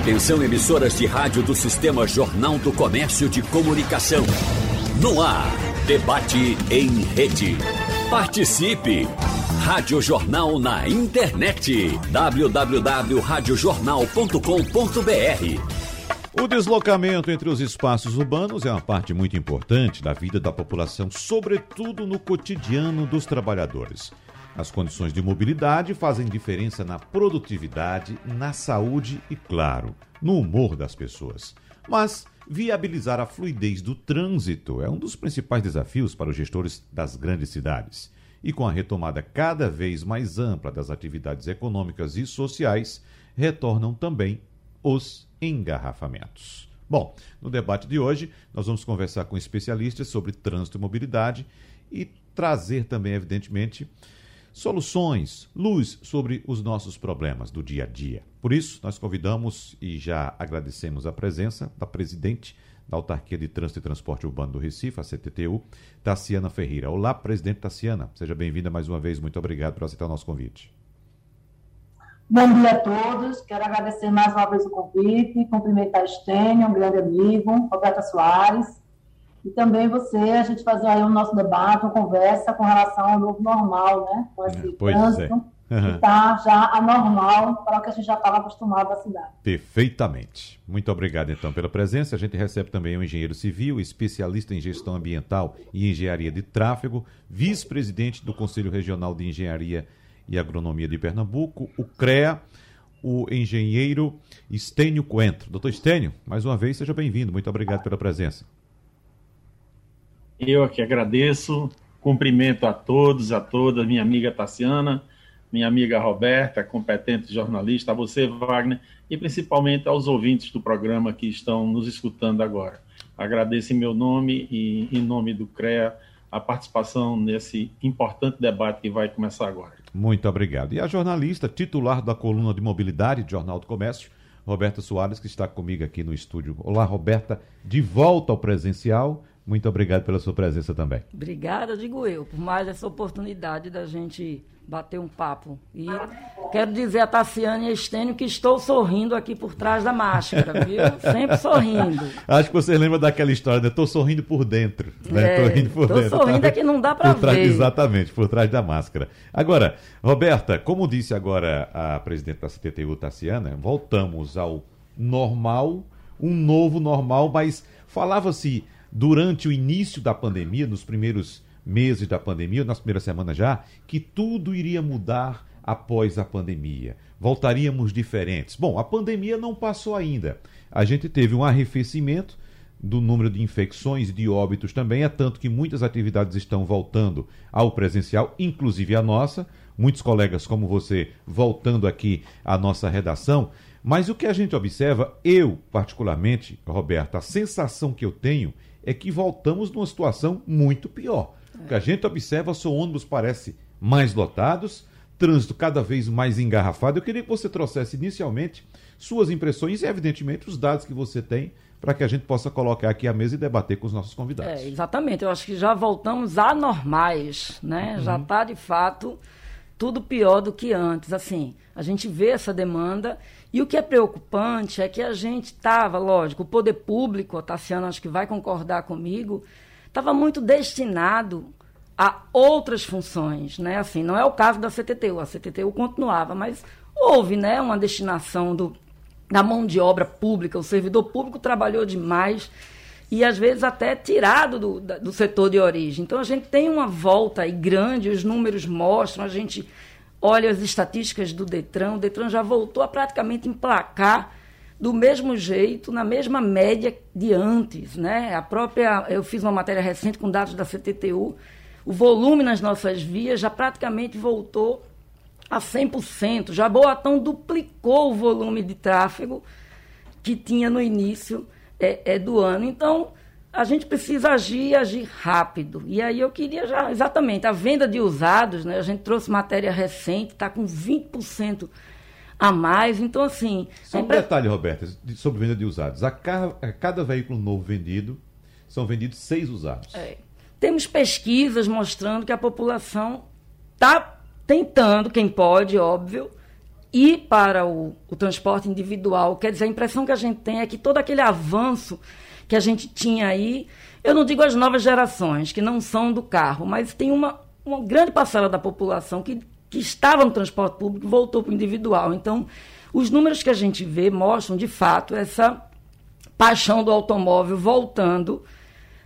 Atenção emissoras de rádio do Sistema Jornal do Comércio de Comunicação. No ar, debate em rede. Participe! Rádio Jornal na internet. www.radiojornal.com.br O deslocamento entre os espaços urbanos é uma parte muito importante da vida da população, sobretudo no cotidiano dos trabalhadores. As condições de mobilidade fazem diferença na produtividade, na saúde e, claro, no humor das pessoas. Mas viabilizar a fluidez do trânsito é um dos principais desafios para os gestores das grandes cidades. E com a retomada cada vez mais ampla das atividades econômicas e sociais, retornam também os engarrafamentos. Bom, no debate de hoje, nós vamos conversar com especialistas sobre trânsito e mobilidade e trazer também, evidentemente, soluções, luz sobre os nossos problemas do dia a dia. Por isso, nós convidamos e já agradecemos a presença da presidente da Autarquia de Trânsito e Transporte Urbano do Recife, a CTTU, Tassiana Ferreira. Olá, presidente Tassiana. Seja bem-vinda mais uma vez. Muito obrigado por aceitar o nosso convite. Bom dia a todos. Quero agradecer mais uma vez o convite, cumprimentar a Estênio, um grande amigo, Roberta Soares, e também você, a gente fazer aí o nosso debate, uma conversa com relação ao novo normal, né? Com esse é, trânsito é. uhum. que está já anormal para o que a gente já estava acostumado na cidade. Perfeitamente. Muito obrigado, então, pela presença. A gente recebe também o engenheiro civil, especialista em gestão ambiental e engenharia de tráfego, vice-presidente do Conselho Regional de Engenharia e Agronomia de Pernambuco, o CREA, o engenheiro Estênio Coentro. Doutor Estênio, mais uma vez, seja bem-vindo. Muito obrigado pela presença. Eu aqui agradeço, cumprimento a todos, a todas, minha amiga Tassiana, minha amiga Roberta, competente jornalista, a você, Wagner, e principalmente aos ouvintes do programa que estão nos escutando agora. Agradeço em meu nome e em nome do CREA a participação nesse importante debate que vai começar agora. Muito obrigado. E a jornalista titular da coluna de mobilidade do Jornal do Comércio, Roberta Soares, que está comigo aqui no estúdio. Olá, Roberta, de volta ao presencial muito obrigado pela sua presença também. Obrigada, digo eu, por mais essa oportunidade da gente bater um papo. E quero dizer a Tassiane e a Estênio que estou sorrindo aqui por trás da máscara, viu? Sempre sorrindo. Acho que você lembra daquela história, né? Estou sorrindo por dentro. Né? É, rindo por dentro. Estou sorrindo é que não dá para ver. Exatamente, por trás da máscara. Agora, Roberta, como disse agora a presidente da CTTU, Tassiana, voltamos ao normal, um novo normal, mas falava-se durante o início da pandemia, nos primeiros meses da pandemia, nas primeiras semanas já, que tudo iria mudar após a pandemia. Voltaríamos diferentes. Bom, a pandemia não passou ainda. A gente teve um arrefecimento do número de infecções e de óbitos também, é tanto que muitas atividades estão voltando ao presencial, inclusive a nossa. Muitos colegas como você voltando aqui à nossa redação. Mas o que a gente observa, eu particularmente, Roberto, a sensação que eu tenho é que voltamos numa situação muito pior. O que a gente observa são ônibus parece mais lotados, trânsito cada vez mais engarrafado. Eu queria que você trouxesse inicialmente suas impressões e, evidentemente, os dados que você tem para que a gente possa colocar aqui à mesa e debater com os nossos convidados. É, exatamente. Eu acho que já voltamos anormais, né? Uhum. Já está, de fato, tudo pior do que antes. Assim, a gente vê essa demanda e o que é preocupante é que a gente estava, lógico, o poder público, a Tassiana acho que vai concordar comigo, estava muito destinado a outras funções, né? Assim, não é o caso da CTTU, a CTTU continuava, mas houve, né, uma destinação do, da mão de obra pública, o servidor público trabalhou demais e às vezes até tirado do, do setor de origem. Então a gente tem uma volta aí grande, os números mostram, a gente olha as estatísticas do Detran, o Detran já voltou a praticamente emplacar do mesmo jeito, na mesma média de antes, né? A própria, eu fiz uma matéria recente com dados da CTTU, o volume nas nossas vias já praticamente voltou a 100%. Jaboatão duplicou o volume de tráfego que tinha no início é, é, do ano. Então, a gente precisa agir agir rápido. E aí eu queria já, exatamente, a venda de usados, né? A gente trouxe matéria recente, está com 20% a mais. Então, assim. Só um detalhe, Roberta, sobre venda de usados. A, ca... a cada veículo novo vendido, são vendidos seis usados. É. Temos pesquisas mostrando que a população está tentando, quem pode, óbvio, e para o, o transporte individual. Quer dizer, a impressão que a gente tem é que todo aquele avanço que a gente tinha aí, eu não digo as novas gerações, que não são do carro, mas tem uma, uma grande parcela da população que, que estava no transporte público voltou para o individual. Então, os números que a gente vê mostram, de fato, essa paixão do automóvel voltando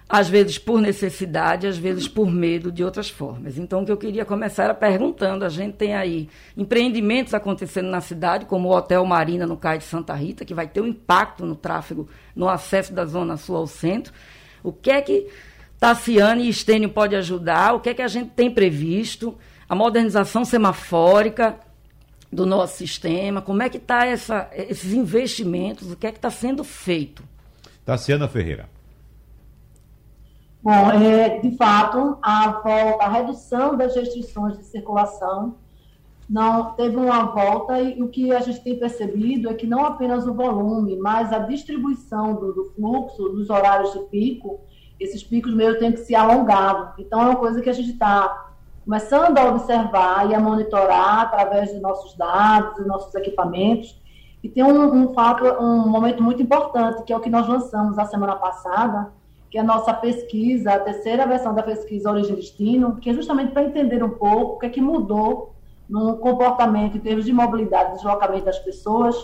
às vezes por necessidade, às vezes por medo de outras formas. Então, o que eu queria começar era perguntando: a gente tem aí empreendimentos acontecendo na cidade, como o Hotel Marina no Cais de Santa Rita, que vai ter um impacto no tráfego, no acesso da Zona Sul ao centro. O que é que Tassiane e Estênio pode ajudar? O que é que a gente tem previsto? A modernização semafórica do nosso sistema, como é que está esses investimentos, o que é que está sendo feito? Tassiana Ferreira. Bom, é, de fato, a, volta, a redução das restrições de circulação não teve uma volta e o que a gente tem percebido é que não apenas o volume, mas a distribuição do, do fluxo dos horários de pico, esses picos meio têm que se alongado. Então é uma coisa que a gente está começando a observar e a monitorar através de nossos dados e nossos equipamentos. E tem um, um fato, um momento muito importante que é o que nós lançamos a semana passada que é a nossa pesquisa, a terceira versão da pesquisa Origem Destino, que é justamente para entender um pouco o que é que mudou no comportamento em termos de mobilidade e deslocamento das pessoas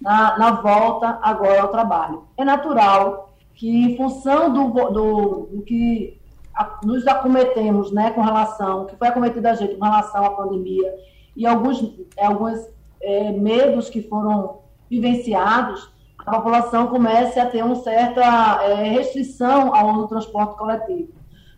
na, na, volta agora ao trabalho. É natural que, em função do, do, do que a, nos acometemos né, com relação, que foi acometido a gente com relação à pandemia, e alguns, alguns é, medos que foram vivenciados, a população comece a ter uma certa é, restrição ao uso do transporte coletivo.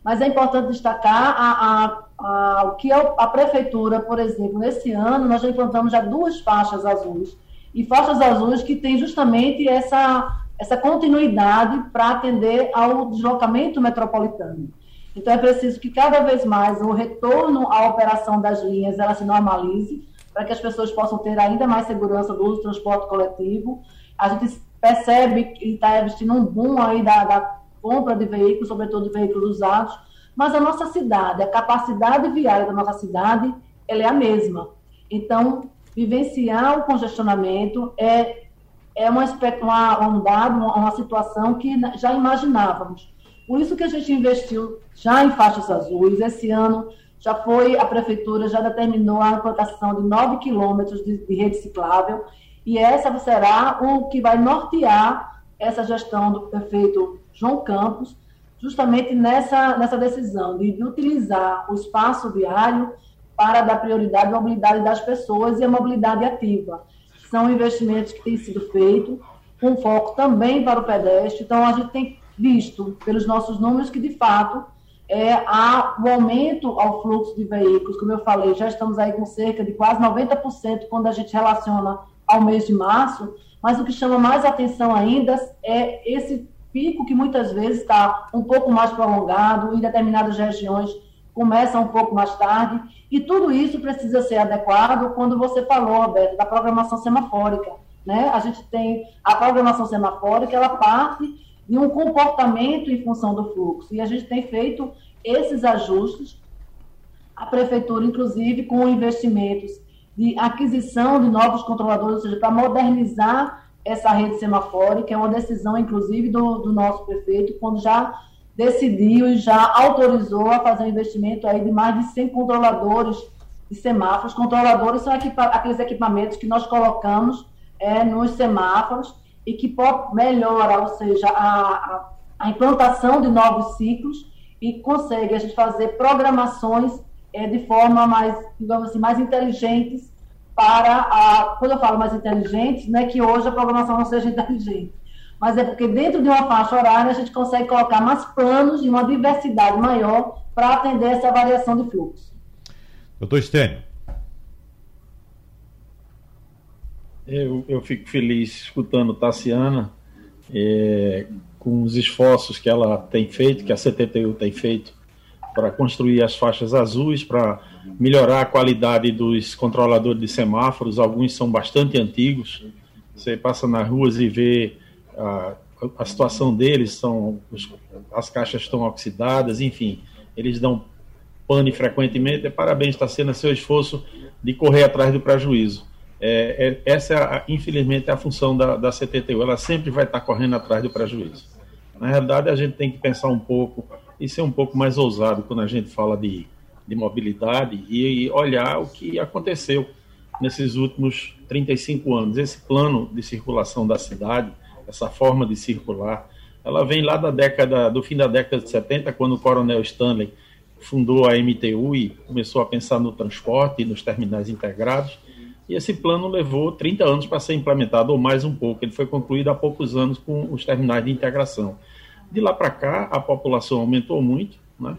Mas é importante destacar a, a, a, o que a, a prefeitura, por exemplo, nesse ano, nós já implantamos já duas faixas azuis. E faixas azuis que têm justamente essa, essa continuidade para atender ao deslocamento metropolitano. Então, é preciso que cada vez mais o retorno à operação das linhas ela se normalize, para que as pessoas possam ter ainda mais segurança do uso do transporte coletivo, a gente percebe que está existindo um boom aí da, da compra de veículos, sobretudo de veículos usados, mas a nossa cidade, a capacidade viária da nossa cidade, ela é a mesma. Então, vivenciar o congestionamento é, é uma, uma, um dado, uma, uma situação que já imaginávamos. Por isso que a gente investiu já em faixas azuis. Esse ano já foi, a prefeitura já determinou a implantação de 9 quilômetros de, de rede ciclável e essa será o que vai nortear essa gestão do prefeito João Campos, justamente nessa, nessa decisão de, utilizar o espaço viário para dar prioridade à mobilidade das pessoas e à mobilidade ativa. São investimentos que têm sido feitos, com foco também para o pedestre. Então, a gente tem visto, pelos nossos números, que de fato é, há o aumento ao fluxo de veículos. Como eu falei, já estamos aí com cerca de quase 90% quando a gente relaciona ao mês de março, mas o que chama mais atenção ainda é esse pico que muitas vezes está um pouco mais prolongado, em determinadas regiões começa um pouco mais tarde, e tudo isso precisa ser adequado quando você falou, Roberto, da programação semafórica. Né? A gente tem a programação semafórica, ela parte de um comportamento em função do fluxo, e a gente tem feito esses ajustes, a prefeitura, inclusive, com investimentos de aquisição de novos controladores, ou seja, para modernizar essa rede semafórica, é uma decisão, inclusive, do, do nosso prefeito, quando já decidiu e já autorizou a fazer um investimento aí de mais de 100 controladores de semáforos. Controladores são equipa aqueles equipamentos que nós colocamos é, nos semáforos e que melhora, ou seja, a, a, implantação de novos ciclos e consegue a gente fazer programações é, de forma mais, digamos assim, mais inteligentes para a. Quando eu falo mais inteligentes, não é que hoje a programação não seja inteligente, mas é porque dentro de uma faixa horária a gente consegue colocar mais planos e uma diversidade maior para atender essa variação de fluxo. Doutor Stênio. Eu, eu fico feliz escutando Tassiana é, com os esforços que ela tem feito, que a CTTU tem feito para construir as faixas azuis, para melhorar a qualidade dos controladores de semáforos. Alguns são bastante antigos. Você passa nas ruas e vê a, a situação deles, são, os, as caixas estão oxidadas, enfim, eles dão pane frequentemente. Parabéns, está sendo seu esforço de correr atrás do prejuízo. É, é, essa, é a, infelizmente, é a função da, da CTTU. Ela sempre vai estar correndo atrás do prejuízo. Na realidade, a gente tem que pensar um pouco e ser um pouco mais ousado quando a gente fala de, de mobilidade e olhar o que aconteceu nesses últimos 35 anos. Esse plano de circulação da cidade, essa forma de circular, ela vem lá da década, do fim da década de 70, quando o Coronel Stanley fundou a MTU e começou a pensar no transporte e nos terminais integrados. E esse plano levou 30 anos para ser implementado, ou mais um pouco. Ele foi concluído há poucos anos com os terminais de integração. De lá para cá, a população aumentou muito. Né?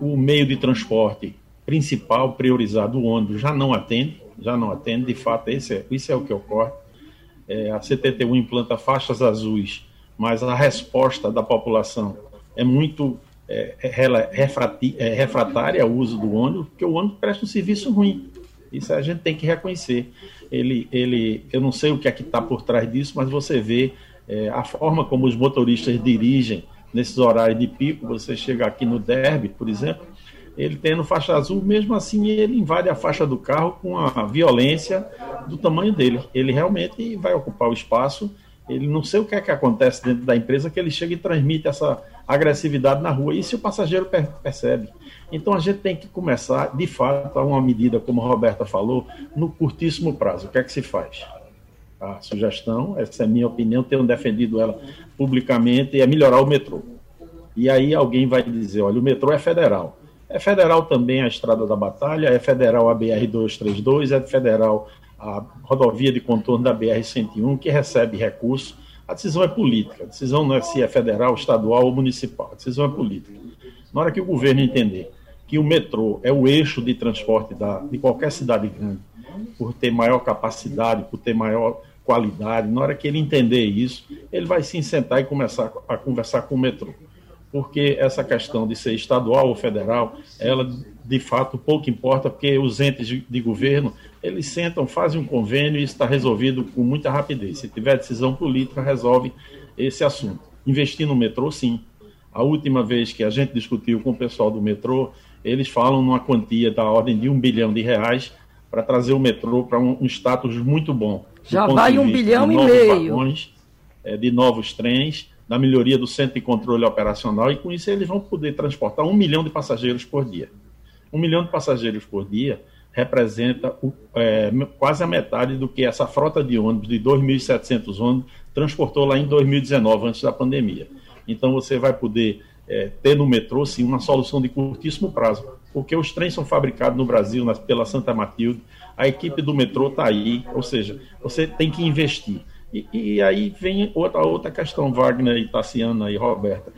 O meio de transporte principal, priorizado, o ônibus, já não atende. Já não atende. De fato, esse é, isso é o que ocorre. É, a CTTU implanta faixas azuis, mas a resposta da população é muito é, é, refratária ao uso do ônibus, porque o ônibus presta um serviço ruim. Isso a gente tem que reconhecer. Ele, ele, eu não sei o que é que está por trás disso, mas você vê é, a forma como os motoristas dirigem nesses horários de pico. Você chega aqui no Derby, por exemplo, ele tendo faixa azul, mesmo assim ele invade a faixa do carro com a violência do tamanho dele. Ele realmente vai ocupar o espaço. Ele não sei o que é que acontece dentro da empresa que ele chega e transmite essa agressividade na rua. Isso o passageiro percebe. Então a gente tem que começar, de fato, a uma medida, como a Roberta falou, no curtíssimo prazo. O que é que se faz? A sugestão, essa é a minha opinião, tenho defendido ela publicamente, é melhorar o metrô. E aí alguém vai dizer, olha, o metrô é federal. É federal também a Estrada da Batalha, é federal a BR-232, é federal a rodovia de contorno da BR-101, que recebe recursos a decisão é política. A decisão não é se é federal, estadual ou municipal. A decisão é política. Na hora que o governo entender que o metrô é o eixo de transporte da, de qualquer cidade grande, por ter maior capacidade, por ter maior qualidade, na hora que ele entender isso, ele vai se sentar e começar a conversar com o metrô. Porque essa questão de ser estadual ou federal, ela de fato pouco importa, porque os entes de, governo eles sentam, fazem um convênio e está resolvido com muita rapidez. Se tiver decisão política, resolve esse assunto. Investir no metrô, sim. A última vez que a gente discutiu com o pessoal do metrô, eles falam numa quantia da ordem de um bilhão de reais para trazer o metrô para um, um, status muito bom. Já vai um bilhão e meio. Vagões, é, de novos trens, da melhoria do centro de controle operacional, e com isso eles vão poder transportar um milhão de passageiros por dia. Um milhão de passageiros por dia representa o, é, quase a metade do que essa frota de ônibus, de 2.700 ônibus, transportou lá em 2019, antes da pandemia. Então você vai poder é, ter no metrô, sim, uma solução de curtíssimo prazo, porque os trens são fabricados no Brasil, na, pela Santa Matilde, a equipe do metrô está aí, ou seja, você tem que investir. E, e, aí vem outra, outra questão, Wagner e Tassiana e Roberta.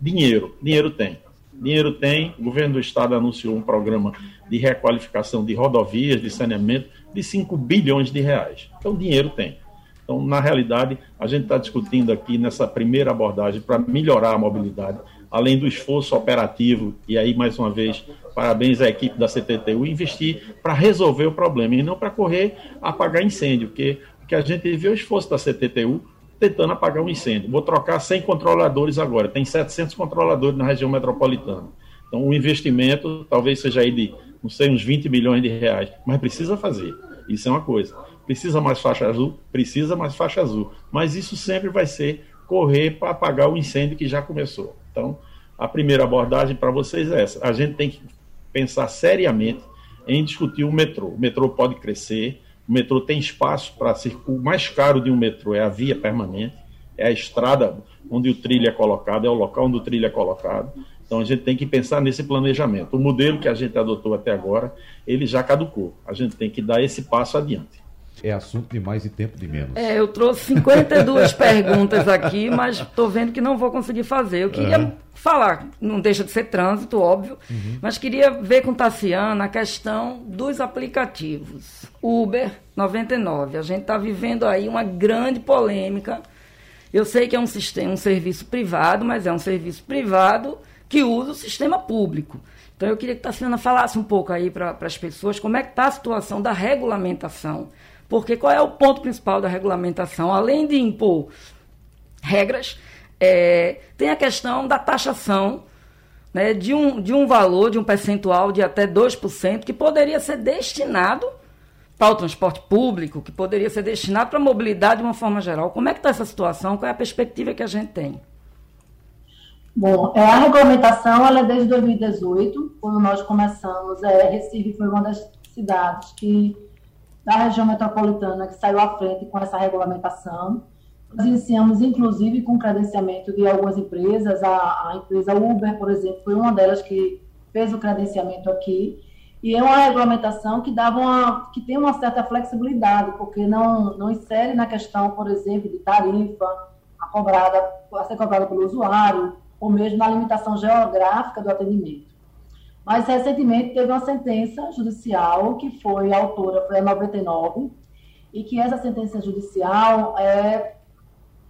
Dinheiro, dinheiro tem. Dinheiro tem, o governo do estado anunciou um programa de requalificação de rodovias, de saneamento, de 5 bilhões de reais. Então, dinheiro tem. Então, na realidade, a gente está discutindo aqui nessa primeira abordagem para melhorar a mobilidade, além do esforço operativo, e aí, mais uma vez, parabéns à equipe da CTTU, investir para resolver o problema e não para correr apagar incêndio, porque que a gente viu é o esforço da CTTU tentando apagar um incêndio. Vou trocar 100 controladores agora, tem 700 controladores na região metropolitana. Então, o investimento talvez seja aí de, não sei, uns 20 milhões de reais, mas precisa fazer. Isso é uma coisa. Precisa mais faixa azul? Precisa mais faixa azul. Mas isso sempre vai ser correr para apagar o incêndio que já começou. Então, a primeira abordagem para vocês é essa. A gente tem que pensar seriamente em discutir o metrô. O metrô pode crescer, o metrô tem espaço para circular. O mais caro de um metrô é a via permanente, é a estrada onde o trilho é colocado, é o local onde o trilho é colocado. Então a gente tem que pensar nesse planejamento. O modelo que a gente adotou até agora, ele já caducou. A gente tem que dar esse passo adiante. É assunto de mais e tempo de menos. É, eu trouxe 52 perguntas aqui, mas estou vendo que não vou conseguir fazer. Eu queria uhum. falar, não deixa de ser trânsito, óbvio, uhum. mas queria ver com Tassiana a questão dos aplicativos. Uber 99. A gente está vivendo aí uma grande polêmica. Eu sei que é um sistema, um serviço privado, mas é um serviço privado que usa o sistema público. Então eu queria que a Tassiana falasse um pouco aí para as pessoas como é que está a situação da regulamentação. Porque qual é o ponto principal da regulamentação? Além de impor regras, é, tem a questão da taxação né, de, um, de um valor, de um percentual de até 2%, que poderia ser destinado para o transporte público, que poderia ser destinado para a mobilidade de uma forma geral. Como é que está essa situação? Qual é a perspectiva que a gente tem? Bom, é, a regulamentação ela é desde 2018, quando nós começamos. É, Recife foi uma das cidades que da região metropolitana que saiu à frente com essa regulamentação. Nós iniciamos, inclusive, com credenciamento de algumas empresas. A, a empresa Uber, por exemplo, foi uma delas que fez o credenciamento aqui. E é uma regulamentação que dava uma, que tem uma certa flexibilidade, porque não, não insere na questão, por exemplo, de tarifa a cobrada, a ser cobrada pelo usuário, ou mesmo na limitação geográfica do atendimento. Mas recentemente teve uma sentença judicial que foi a autora, foi a 99, e que essa sentença judicial é,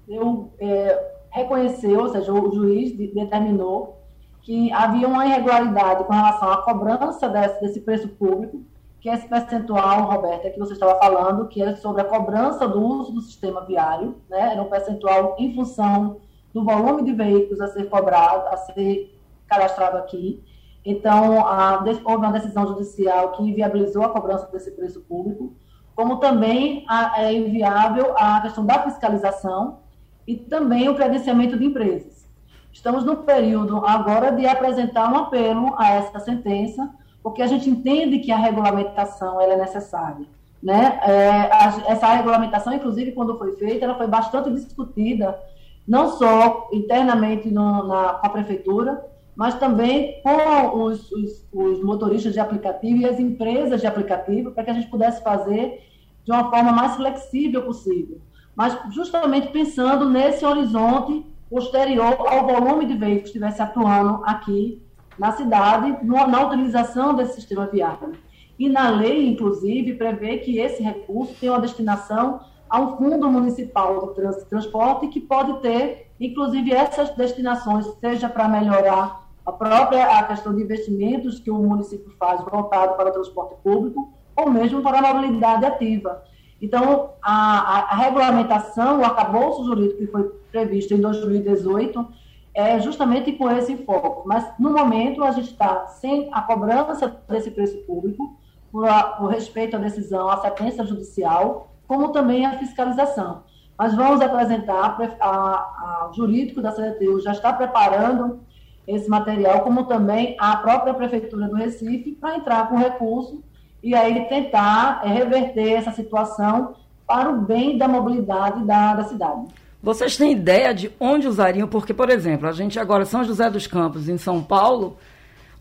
eu, é, reconheceu, ou seja, o juiz determinou que havia uma irregularidade com relação à cobrança desse, desse preço público, que é esse percentual, Roberta, que você estava falando, que é sobre a cobrança do uso do sistema viário, né? era um percentual em função do volume de veículos a ser cobrado, a ser cadastrado aqui. Então, a, houve uma decisão judicial que inviabilizou a cobrança desse preço público, como também a, é inviável a questão da fiscalização e também o credenciamento de empresas. Estamos no período agora de apresentar um apelo a essa sentença, porque a gente entende que a regulamentação ela é necessária. Né? É, a, essa regulamentação, inclusive, quando foi feita, ela foi bastante discutida não só internamente no, na, com a prefeitura, mas também com os, os, os, motoristas de aplicativo e as empresas de aplicativo, para que a gente pudesse fazer de uma forma mais flexível possível. Mas justamente pensando nesse horizonte posterior ao volume de veículos que estivesse atuando aqui na cidade, no, na utilização desse sistema viário. E na lei, inclusive, prevê que esse recurso tenha uma destinação a um fundo municipal de trans, transporte que pode ter, inclusive, essas destinações, seja para melhorar a própria a questão de investimentos que o município faz voltado para o transporte público, ou mesmo para a mobilidade ativa. Então, a, a, a regulamentação, o arcabouço jurídico que foi previsto em 2018, é justamente com esse foco. Mas, no momento, a gente está sem a cobrança desse preço público, por, a, por respeito à decisão, à sentença judicial, como também a fiscalização. Mas vamos apresentar, a, o jurídico da CDTU já está preparando esse material, como também a própria Prefeitura do Recife, para entrar com recurso e aí tentar é, reverter essa situação para o bem da mobilidade da, da cidade. Vocês têm ideia de onde usariam? Porque, por exemplo, a gente agora, São José dos Campos, em São Paulo,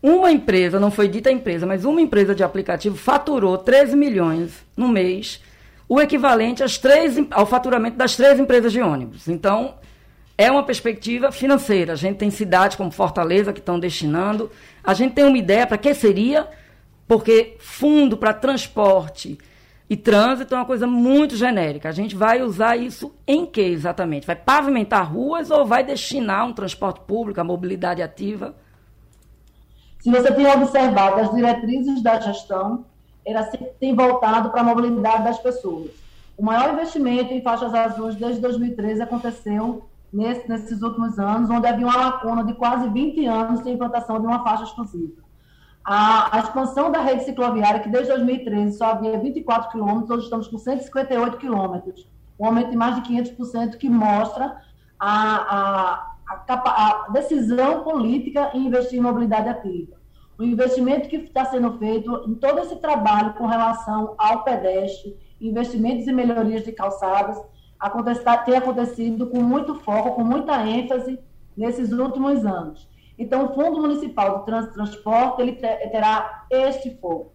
uma empresa, não foi dita empresa, mas uma empresa de aplicativo faturou 13 milhões no mês o equivalente às três, ao faturamento das três empresas de ônibus. Então, é uma perspectiva financeira. A gente tem cidades como Fortaleza que estão destinando. A gente tem uma ideia para que seria, porque fundo para transporte e trânsito é uma coisa muito genérica. A gente vai usar isso em que exatamente? Vai pavimentar ruas ou vai destinar um transporte público, a mobilidade ativa? Se você tem observado as diretrizes da gestão, era tem voltado para a mobilidade das pessoas. O maior investimento em faixas azuis desde 2013 aconteceu nesse, nesses últimos anos, onde havia uma lacuna de quase 20 anos sem implantação de uma faixa exclusiva. A, a, expansão da rede cicloviária, que desde 2013 só havia 24 quilômetros, hoje estamos com 158 quilômetros, um aumento de mais de 500%, que mostra a, a, a, decisão política em investir em mobilidade ativa o investimento que está sendo feito em todo esse trabalho com relação ao pedestre, investimentos e melhorias de calçadas, tem acontecido com muito foco, com muita ênfase nesses últimos anos. Então, o Fundo Municipal de Transporte ele terá este foco.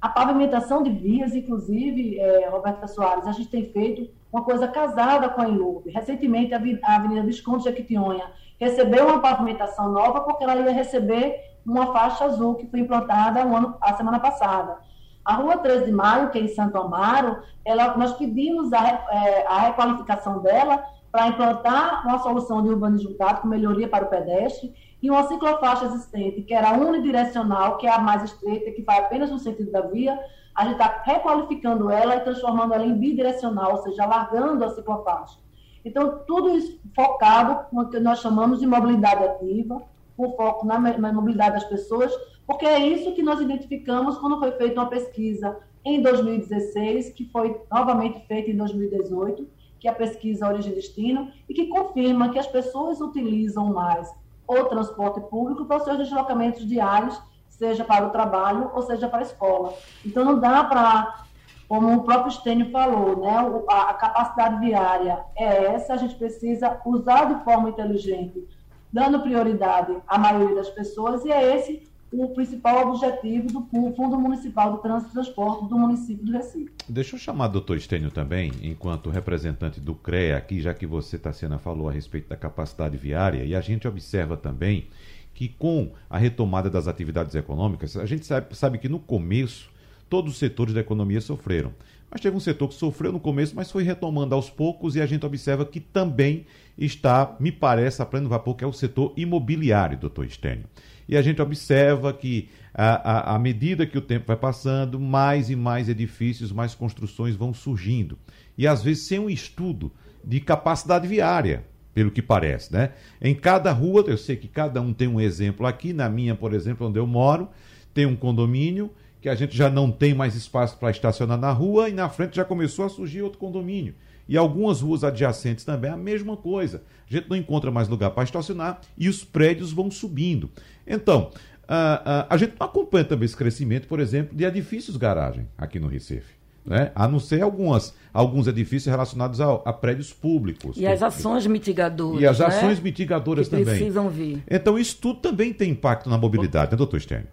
A pavimentação de vias, inclusive, é, Roberta Soares, a gente tem feito uma coisa casada com a Inlube. Recentemente, a Avenida Visconde de Jequitinhonha recebeu uma pavimentação nova porque ela ia receber uma faixa azul que foi implantada ano, a semana passada. A Rua 13 de Maio, que é em Santo Amaro, ela, nós pedimos a, é, a requalificação dela para implantar uma solução de urbanismo juntável com melhoria para o pedestre e uma ciclofaixa existente, que era unidirecional, que é a mais estreita, que vai apenas no sentido da via, a gente está requalificando ela e transformando ela em bidirecional, ou seja, alargando a ciclofaixa. Então, tudo isso focado no que nós chamamos de mobilidade ativa, com foco na mobilidade das pessoas, porque é isso que nós identificamos quando foi feita uma pesquisa em 2016, que foi novamente feita em 2018, que é a pesquisa Origem e Destino, e que confirma que as pessoas utilizam mais o transporte público para os seus deslocamentos diários, seja para o trabalho ou seja para a escola. Então, não dá para, como o próprio Stênio falou, né, a, capacidade viária é essa, a gente precisa usar de forma inteligente, dando prioridade à maioria das pessoas, e é esse o principal objetivo do Fundo Municipal do Trânsito e Transporte do município do Recife. Deixa eu chamar o doutor Estênio também, enquanto representante do CREA aqui, já que você, Tassiana, falou a respeito da capacidade viária, e a gente observa também que com a retomada das atividades econômicas, a gente sabe, sabe que no começo todos os setores da economia sofreram. Mas teve um setor que sofreu no começo, mas foi retomando aos poucos e a gente observa que também está, me parece, a pleno vapor, que é o setor imobiliário, doutor Estênio e a gente observa que, à, medida que o tempo vai passando, mais e mais edifícios, mais construções vão surgindo. E às vezes sem um estudo de capacidade viária, pelo que parece, né? Em cada rua, eu sei que cada um tem um exemplo aqui, na minha, por exemplo, onde eu moro, tem um condomínio que a gente já não tem mais espaço para estacionar na rua e na frente já começou a surgir outro condomínio. E algumas ruas adjacentes também a mesma coisa. A gente não encontra mais lugar para estacionar e os prédios vão subindo. Então, a, a, a gente não acompanha também esse crescimento, por exemplo, de edifícios garagem aqui no Recife. Né? A não ser algumas, alguns edifícios relacionados a, a prédios públicos. E as ações mitigadoras. E as né? ações né? mitigadoras que também. precisam vir. Então, isso tudo também tem impacto na mobilidade, né, doutor Stênio?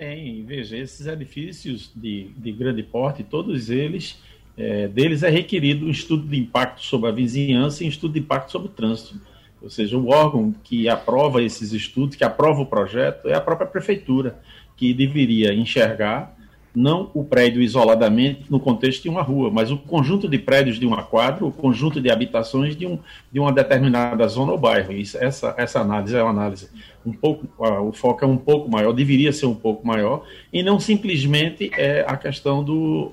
Tem, veja, esses edifícios de, de grande porte, todos eles é, deles é requerido um estudo de impacto sobre a vizinhança e um estudo de impacto sobre o trânsito. Ou seja, o órgão que aprova esses estudos, que aprova o projeto, é a própria prefeitura, que deveria enxergar não o prédio isoladamente no contexto de uma rua, mas o conjunto de prédios de uma quadra, o conjunto de habitações de, um, de uma determinada zona ou bairro. Isso, essa, essa análise é uma análise um pouco, o foco é um pouco maior, deveria ser um pouco maior, e não simplesmente é a questão do,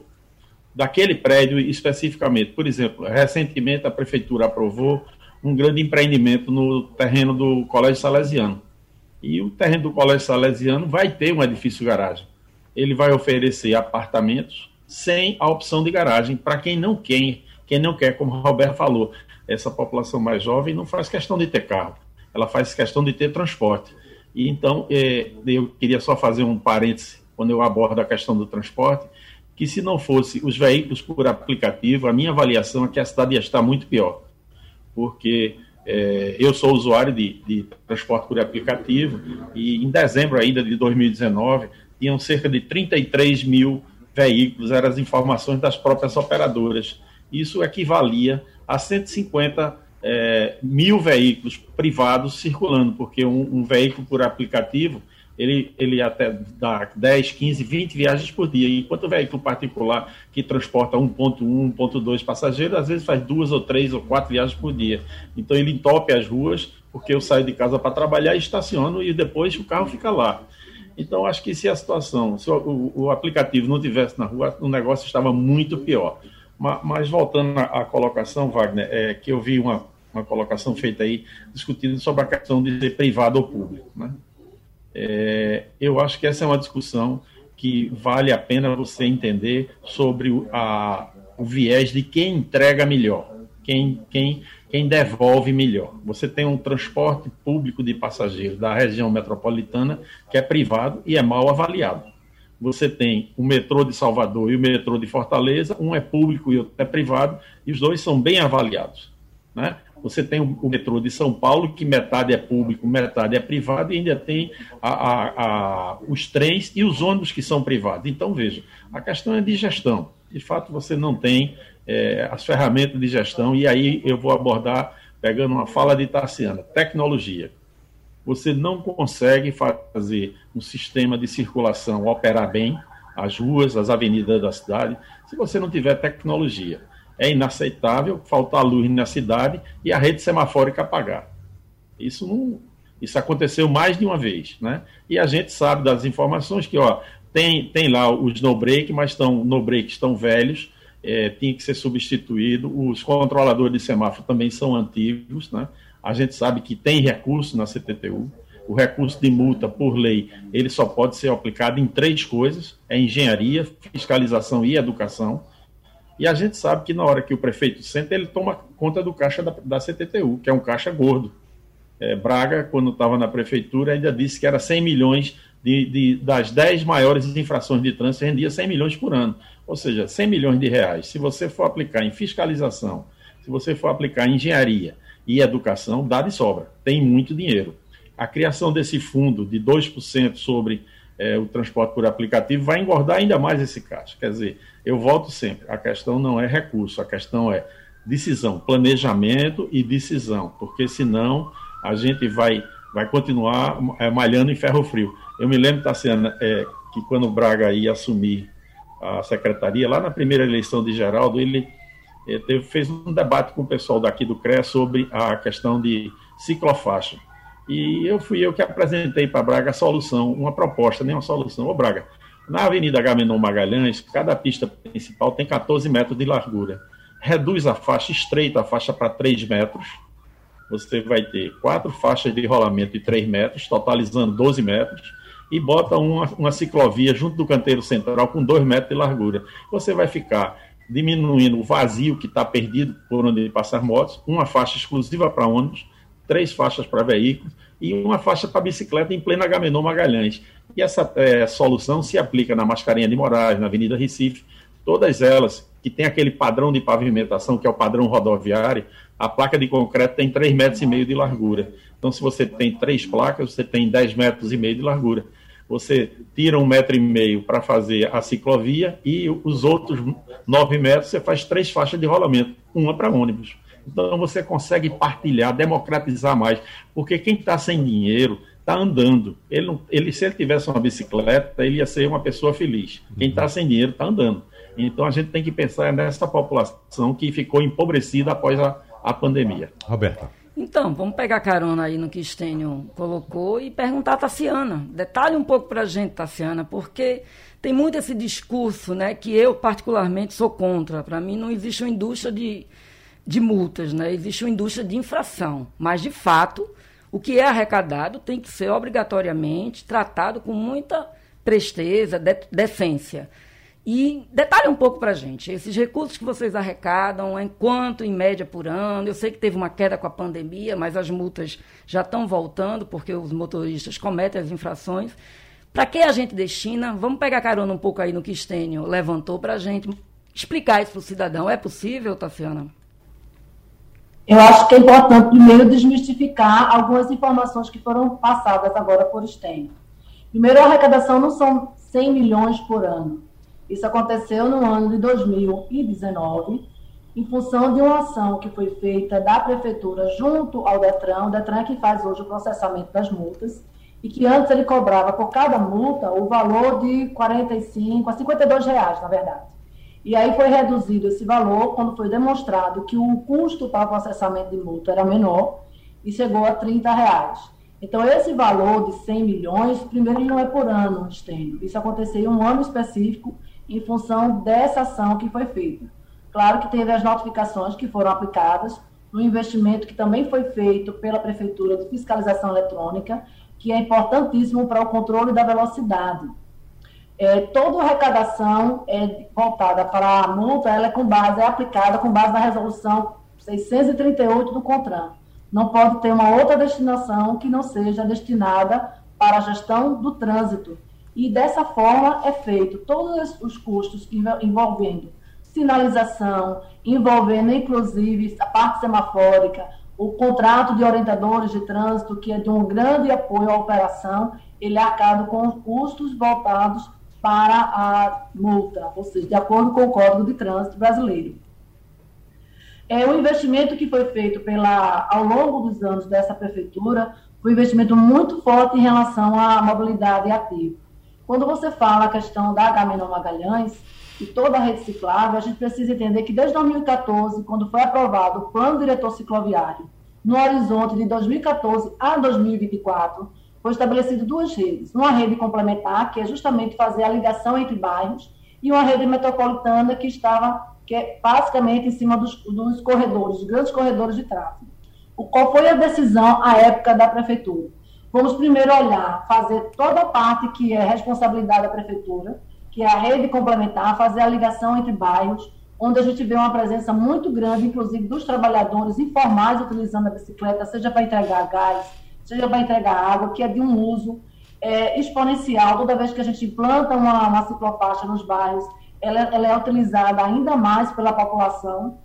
daquele prédio especificamente. Por exemplo, recentemente a prefeitura aprovou um grande empreendimento no terreno do Colégio Salesiano. E o terreno do Colégio Salesiano vai ter um edifício garagem. Ele vai oferecer apartamentos sem a opção de garagem para quem não quer, quem não quer, como o Roberto falou, essa população mais jovem não faz questão de ter carro, ela faz questão de ter transporte. E então, é, eu queria só fazer um parêntese quando eu abordo a questão do transporte, que se não fosse os veículos por aplicativo, a minha avaliação é que a cidade ia estar muito pior, porque é, eu sou usuário de, de, transporte por aplicativo e em dezembro ainda de 2019 tinham cerca de 33 mil veículos, eram as informações das próprias operadoras. Isso equivalia a 150 é, mil veículos privados circulando, porque um, um veículo por aplicativo ele, ele até dá 10, 15, 20 viagens por dia, enquanto o veículo particular que transporta 1.1, 1.2 passageiros, às vezes faz duas ou três ou quatro viagens por dia. Então ele entope as ruas, porque eu saio de casa para trabalhar e estaciono e depois o carro fica lá. Então acho que se a situação, se o, o, aplicativo não tivesse na rua, o negócio estava muito pior. Mas, mas voltando à, colocação, Wagner, é que eu vi uma, uma colocação feita aí discutindo sobre a questão de ser privado ou público, né? É, eu acho que essa é uma discussão que vale a pena você entender sobre a, o viés de quem entrega melhor, quem, quem, quem devolve melhor. Você tem um transporte público de passageiros da região metropolitana que é privado e é mal avaliado. Você tem o metrô de Salvador e o metrô de Fortaleza, um é público e outro é privado, e os dois são bem avaliados. Né? Você tem o metrô de São Paulo, que metade é público, metade é privado, e ainda tem a, a, a, os trens e os ônibus que são privados. Então, veja, a questão é de gestão. De fato, você não tem é, as ferramentas de gestão, e aí eu vou abordar, pegando uma fala de Tassiana, tecnologia. Você não consegue fazer um sistema de circulação operar bem, as ruas, as avenidas da cidade, se você não tiver tecnologia é inaceitável faltar luz na cidade e a rede semafórica apagar. Isso não, isso aconteceu mais de uma vez, né? E a gente sabe das informações que, ó, tem, tem lá os no break, mas estão no break estão velhos, é, tinha que ser substituído. Os controladores de semáforo também são antigos, né? A gente sabe que tem recurso na CTTU, o recurso de multa por lei, ele só pode ser aplicado em três coisas: é engenharia, fiscalização e educação. E a gente sabe que na hora que o prefeito senta, ele toma conta do caixa da, da CTTU, que é um caixa gordo. É, Braga, quando estava na prefeitura, ainda disse que era 100 milhões de, de, das 10 maiores infrações de trânsito, rendia 100 milhões por ano. Ou seja, 100 milhões de reais. Se você for aplicar em fiscalização, se você for aplicar em engenharia e educação, dá de sobra. Tem muito dinheiro. A criação desse fundo de 2% sobre é, o transporte por aplicativo vai engordar ainda mais esse caixa. Quer dizer, eu volto sempre, a questão não é recurso, a questão é decisão, planejamento e decisão, porque senão a gente vai, vai continuar é, malhando em ferro frio. Eu me lembro, Tassiana, é, que quando o Braga ia assumir a secretaria, lá na primeira eleição de Geraldo, ele é, teve, fez um debate com o pessoal daqui do CREA sobre a questão de ciclofaixa. E eu fui eu que apresentei para Braga a solução, uma proposta, nem uma solução. Ô Braga, na Avenida Gamenon Magalhães, cada pista principal tem 14 metros de largura. Reduz a faixa, estreita a faixa para 3 metros. Você vai ter quatro faixas de rolamento de 3 metros, totalizando 12 metros, e bota uma, uma ciclovia junto do canteiro central com 2 metros de largura. Você vai ficar diminuindo o vazio que está perdido por onde passam motos, uma faixa exclusiva para ônibus, três faixas para veículos e uma faixa para bicicleta em plena Gamenon Magalhães. E essa é, solução se aplica na Mascarenha de Moraes, na Avenida Recife, todas elas que tem aquele padrão de pavimentação, que é o padrão rodoviário, a placa de concreto tem 3,5 metros e meio de largura. Então, se você tem três placas, você tem 10 metros e meio de largura. Você tira um metro e meio para fazer a ciclovia e os outros 9 metros você faz três faixas de rolamento, uma para ônibus. Então você consegue partilhar, democratizar mais, porque quem está sem dinheiro está andando. Ele, ele, se ele tivesse uma bicicleta, ele ia ser uma pessoa feliz. Quem está sem dinheiro está andando. Então a gente tem que pensar nessa população que ficou empobrecida após a, a pandemia. Roberta. Então, vamos pegar carona aí no que Estênio colocou e perguntar a Tassiana. Detalhe um pouco para a gente, Tassiana, porque tem muito esse discurso né, que eu, particularmente, sou contra. Para mim, não existe uma indústria de de multas, né? existe uma indústria de infração. Mas, de fato, o que é arrecadado tem que ser obrigatoriamente tratado com muita presteza, de, decência. E detalhe um pouco para a gente, esses recursos que vocês arrecadam, em quanto em média por ano? Eu sei que teve uma queda com a pandemia, mas as multas já estão voltando, porque os motoristas cometem as infrações. Para que a gente destina? Vamos pegar carona um pouco aí no que Estênio levantou para a gente explicar isso para o cidadão. É possível, Tassiana? Eu acho que é importante primeiro desmistificar algumas informações que foram passadas agora por Stênio. Primeiro, a arrecadação não são 100 milhões por ano. Isso aconteceu no ano de 2019, em função de uma ação que foi feita da Prefeitura junto ao Detran, o Detran é que faz hoje o processamento das multas, e que antes ele cobrava por cada multa o valor de 45 a 52 reais, na verdade. E aí foi reduzido esse valor quando foi demonstrado que o custo para o processamento de multa era menor e chegou a 30 reais. Então, esse valor de 100 milhões, primeiro, ele não é por ano, Estênio. Isso aconteceu em um ano específico, em função dessa ação que foi feita. Claro que teve as notificações que foram aplicadas, no investimento que também foi feito pela Prefeitura de Fiscalização Eletrônica, que é importantíssimo para o controle da velocidade. É, toda arrecadação é voltada para a multa, ela é com base, é aplicada com base na resolução 638 do CONTRAN. Não pode ter uma outra destinação que não seja destinada para a gestão do trânsito. E dessa forma é feito todos os custos envolvendo sinalização, envolvendo inclusive a parte semafórica, o contrato de orientadores de trânsito, que é de um grande apoio à operação, ele é arcado com custos voltados para a multa, ou seja, de acordo com o Código de Trânsito Brasileiro. É, o investimento que foi feito pela, ao longo dos anos dessa prefeitura foi um investimento muito forte em relação à mobilidade ativa. Quando você fala a questão da Agamenon Magalhães e toda a rede ciclável, a gente precisa entender que desde 2014, quando foi aprovado o Plano Diretor Cicloviário, no horizonte de 2014 a 2024, foi estabelecido duas redes. Uma rede complementar, que é justamente fazer a ligação entre bairros, e uma rede metropolitana que estava que é basicamente em cima dos, dos corredores, dos grandes corredores de tráfego. O, qual foi a decisão à época da prefeitura? Vamos primeiro olhar, fazer toda a parte que é responsabilidade da prefeitura, que é a rede complementar, fazer a ligação entre bairros, onde a gente vê uma presença muito grande, inclusive dos trabalhadores informais utilizando a bicicleta, seja para entregar gás, seja para entregar água, que é de um uso é, exponencial. Toda vez que a gente implanta uma, uma ciclofaixa nos bairros, ela, ela, é utilizada ainda mais pela população.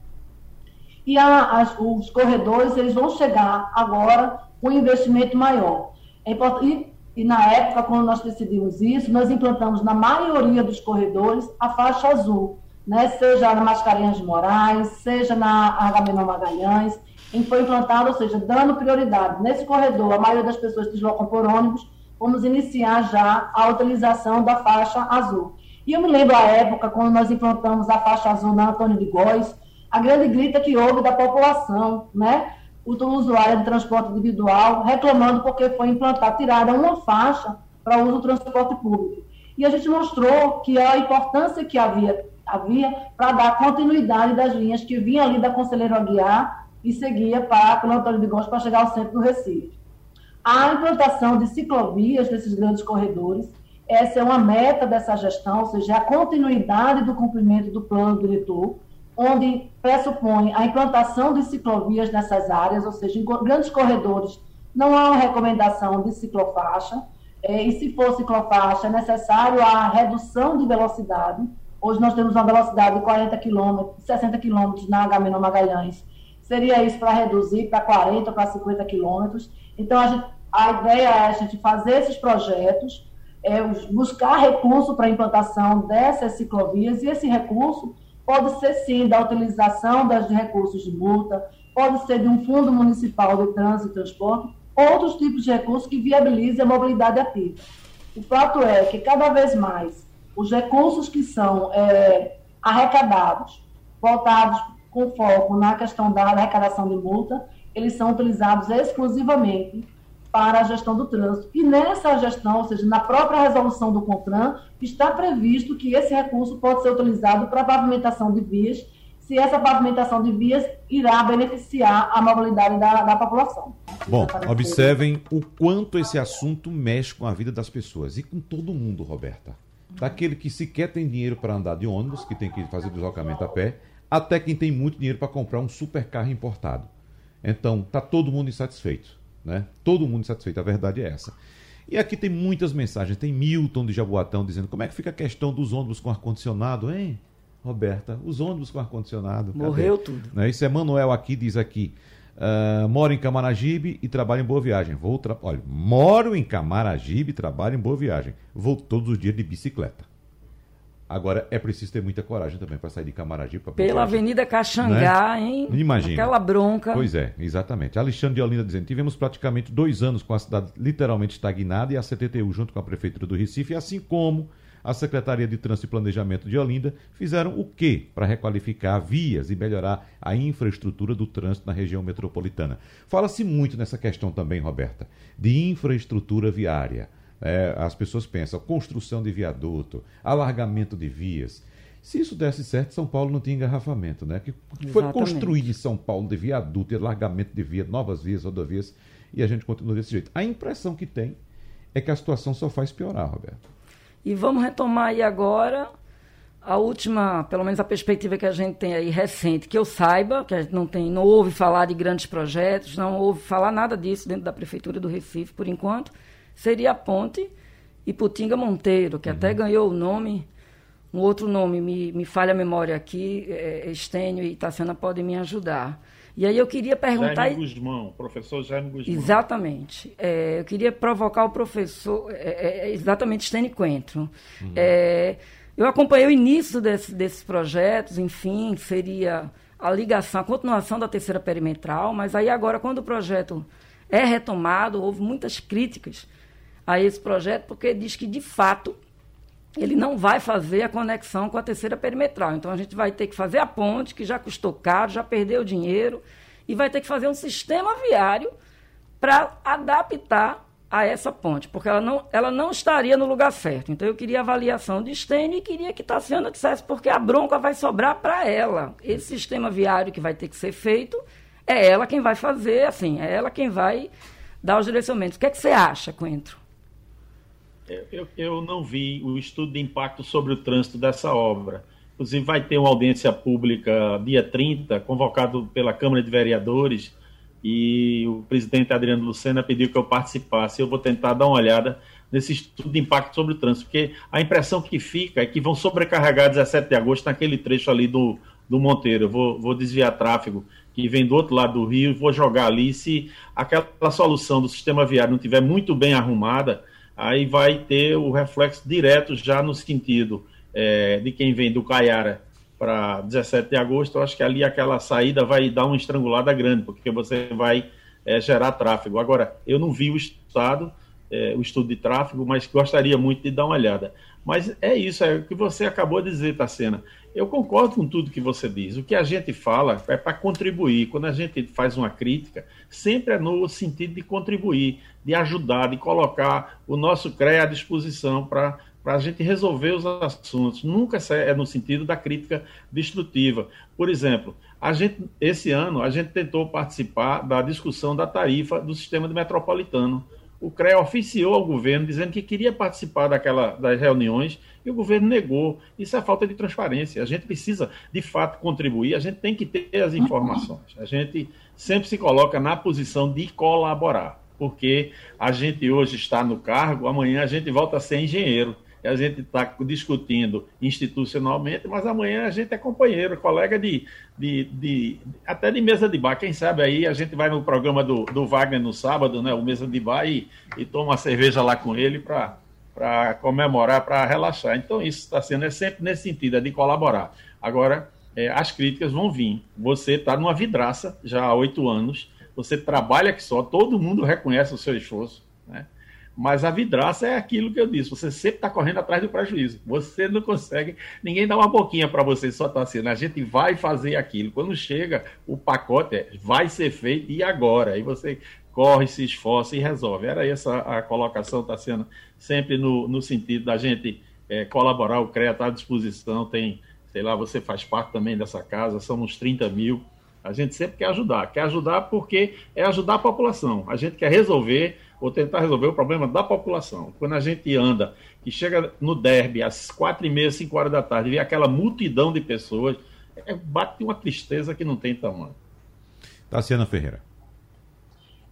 E a, as, os corredores eles vão chegar agora com um investimento maior. É e, e na época, quando nós decidimos isso, nós implantamos na maioria dos corredores a faixa azul né, seja na Mascarenhas Moraes, seja na Agamenon Magalhães, em que foi implantado, ou seja, dando prioridade. Nesse corredor, a maioria das pessoas se deslocam por ônibus, vamos iniciar já a utilização da faixa azul. E eu me lembro a época, quando nós implantamos a faixa azul na Antônio de Góis, a grande grita que houve da população, né? O usuário de transporte individual reclamando porque foi implantada, tirada uma faixa para o uso do transporte público. E a gente mostrou que a importância que havia havia para dar continuidade das linhas que vinham ali da Conselheiro Aguiar e seguia para, pelo Antônio de Góes para chegar ao centro do Recife. A implantação de ciclovias desses grandes corredores, essa é uma meta dessa gestão, ou seja, a continuidade do cumprimento do plano diretor, onde pressupõe a implantação de ciclovias nessas áreas, ou seja, em grandes corredores não há uma recomendação de ciclofaixa, é, e se for ciclofaixa, é necessário a redução de velocidade, Hoje nós temos uma velocidade de 40 km, 60 km na Agamenon Magalhães. Seria isso para reduzir para 40, para 50 km. Então, a, gente, a ideia é a gente fazer esses projetos, é, buscar recurso para a implantação dessas ciclovias, e esse recurso pode ser, sim, da utilização dos recursos de multa, pode ser de um fundo municipal de trânsito e transporte, outros tipos de recursos que viabilizem a mobilidade ativa. O fato é que, cada vez mais, os recursos que são é, arrecadados, voltados com foco na questão da arrecadação de multa, eles são utilizados exclusivamente para a gestão do trânsito. E nessa gestão, ou seja, na própria resolução do CONTRAN, está previsto que esse recurso pode ser utilizado para pavimentação de vias, se essa pavimentação de vias irá beneficiar a mobilidade da, da população. Bom, observem o quanto esse assunto mexe com a vida das pessoas e com todo mundo, Roberta daquele que sequer tem dinheiro para andar de ônibus, que tem que fazer deslocamento a pé, até quem tem muito dinheiro para comprar um super carro importado. Então, tá todo mundo insatisfeito, né? Todo mundo insatisfeito, a verdade é essa. E aqui tem muitas mensagens, tem Milton de Jaboatão dizendo como é que fica a questão dos ônibus com ar-condicionado, hein? Roberta, os ônibus com ar-condicionado. Morreu tudo. Né? Isso é Manuel aqui, diz aqui. Uh, moro em Camaragibe e trabalho em Boa Viagem. Vou tra... Olha, moro em Camaragibe e trabalho em Boa Viagem. Vou todos os dias de bicicleta. Agora é preciso ter muita coragem também para sair de Camaragibe. Pela. Avenida Caxangá, né? hein? Imagina. Aquela bronca. Pois é, exatamente. Alexandre de Olinda dizendo: tivemos praticamente dois anos com a cidade literalmente estagnada e a CTTU, junto com a Prefeitura do Recife, assim como a Secretaria de Trânsito e Planejamento de Olinda fizeram o quê para requalificar vias e melhorar a infraestrutura do trânsito na região metropolitana? Fala-se muito nessa questão também, Roberta, de infraestrutura viária. É, as pessoas pensam construção de viaduto, alargamento de vias. Se isso desse certo, São Paulo não tinha engarrafamento, né? Que foi construído em São Paulo de viaduto, alargamento de via, novas vias, rodovias, e a gente continua desse jeito. A impressão que tem é que a situação só faz piorar, Roberto. E vamos retomar aí agora a última, pelo menos a perspectiva que a gente tem aí recente, que eu saiba, que a gente não tem, não ouve falar de grandes projetos, não ouve falar nada disso dentro da prefeitura do Recife por enquanto, seria a ponte Iputinga Monteiro, que uhum. até ganhou o nome, um outro nome, me, me falha a memória aqui, é, Estênio e Tassiana podem me ajudar. E aí eu queria perguntar. Jaime Guzmão, professor Jaime Guzmão. Exatamente. É, eu queria provocar o professor, é, é, é exatamente Stênio Coentro. Uhum. É, eu acompanhei o início desse, desses projetos, enfim, seria a ligação, a continuação da terceira perimetral, mas aí agora, quando o projeto é retomado, houve muitas críticas a esse projeto, porque diz que, de fato, ele não vai fazer a conexão com a terceira perimetral. Então a gente vai ter que fazer a ponte, que já custou caro, já perdeu dinheiro, e vai ter que fazer um sistema viário para adaptar a essa ponte, porque ela não, ela não estaria no lugar certo. Então eu queria avaliação de Stênio e queria que Tassiana dissesse, porque a bronca vai sobrar para ela. Esse sistema viário que vai ter que ser feito, é ela quem vai fazer, assim, é ela quem vai dar os direcionamentos. O que, é que você acha, Coentro? Eu, eu não vi o estudo de impacto sobre o trânsito dessa obra. Inclusive, vai ter uma audiência pública dia 30, convocado pela Câmara de Vereadores, e o presidente Adriano Lucena pediu que eu participasse. Eu vou tentar dar uma olhada nesse estudo de impacto sobre o trânsito, porque a impressão que fica é que vão sobrecarregar 17 de agosto naquele trecho ali do, do Monteiro. Eu vou, vou desviar tráfego que vem do outro lado do rio vou jogar ali. Se aquela solução do sistema viário não estiver muito bem arrumada, aí vai ter o reflexo direto já no sentido é, de quem vem do Caiara para 17 de agosto. Eu acho que ali aquela saída vai dar uma estrangulada grande, porque você vai é, gerar tráfego. Agora, eu não vi o estado, é, o estudo de tráfego, mas gostaria muito de dar uma olhada. Mas é isso, é o que você acabou de dizer, Tacena. Eu concordo com tudo que você diz. O que a gente fala é para contribuir. Quando a gente faz uma crítica, sempre é no sentido de contribuir, de ajudar, de colocar o nosso CREA à disposição para a gente resolver os assuntos. Nunca é no sentido da crítica destrutiva. Por exemplo, a gente, esse ano a gente tentou participar da discussão da tarifa do sistema metropolitano o CREA oficiou ao governo dizendo que queria participar daquela, das reuniões e o governo negou. Isso é falta de transparência. A gente precisa, de fato, contribuir, a gente tem que ter as informações. A gente sempre se coloca na posição de colaborar, porque a gente hoje está no cargo, amanhã a gente volta a ser engenheiro a gente está discutindo institucionalmente, mas amanhã a gente é companheiro, colega de, de, de, até de mesa de bar. Quem sabe aí a gente vai no programa do, do Wagner no sábado, né, o mesa de bar, e, e toma uma cerveja lá com ele para comemorar, para relaxar. Então isso está sendo é sempre nesse sentido, é de colaborar. Agora, é, as críticas vão vir. Você está numa vidraça já há oito anos, você trabalha que só, todo mundo reconhece o seu esforço, né? Mas a vidraça é aquilo que eu disse: você sempre está correndo atrás do prejuízo. Você não consegue, ninguém dá uma boquinha para você só estar tá assim. A gente vai fazer aquilo. Quando chega o pacote, é, vai ser feito e agora. Aí você corre, se esforça e resolve. Era essa a colocação, está sendo sempre no, no sentido da gente é, colaborar. O CREA está à disposição, tem, sei lá, você faz parte também dessa casa, somos 30 mil. A gente sempre quer ajudar. Quer ajudar porque é ajudar a população. A gente quer resolver ou tentar resolver o problema da população. Quando a gente anda, que chega no derby às quatro e meia, cinco horas da tarde, vê aquela multidão de pessoas, é, bate uma tristeza que não tem tamanho. Tassiana Ferreira.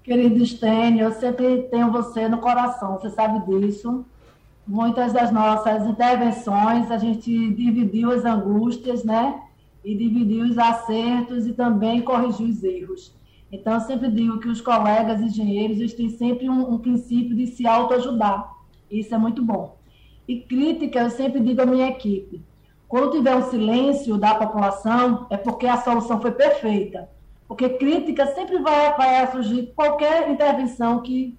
Querido Stênio, eu sempre tenho você no coração, você sabe disso. Muitas das nossas intervenções a gente dividiu as angústias, né? E dividiu os acertos e também corrigiu os erros. Então, eu sempre digo que os colegas engenheiros eles têm sempre um, um princípio de se autoajudar. Isso é muito bom. E crítica, eu sempre digo à minha equipe: quando tiver um silêncio da população, é porque a solução foi perfeita. Porque crítica sempre vai, vai surgir qualquer intervenção que,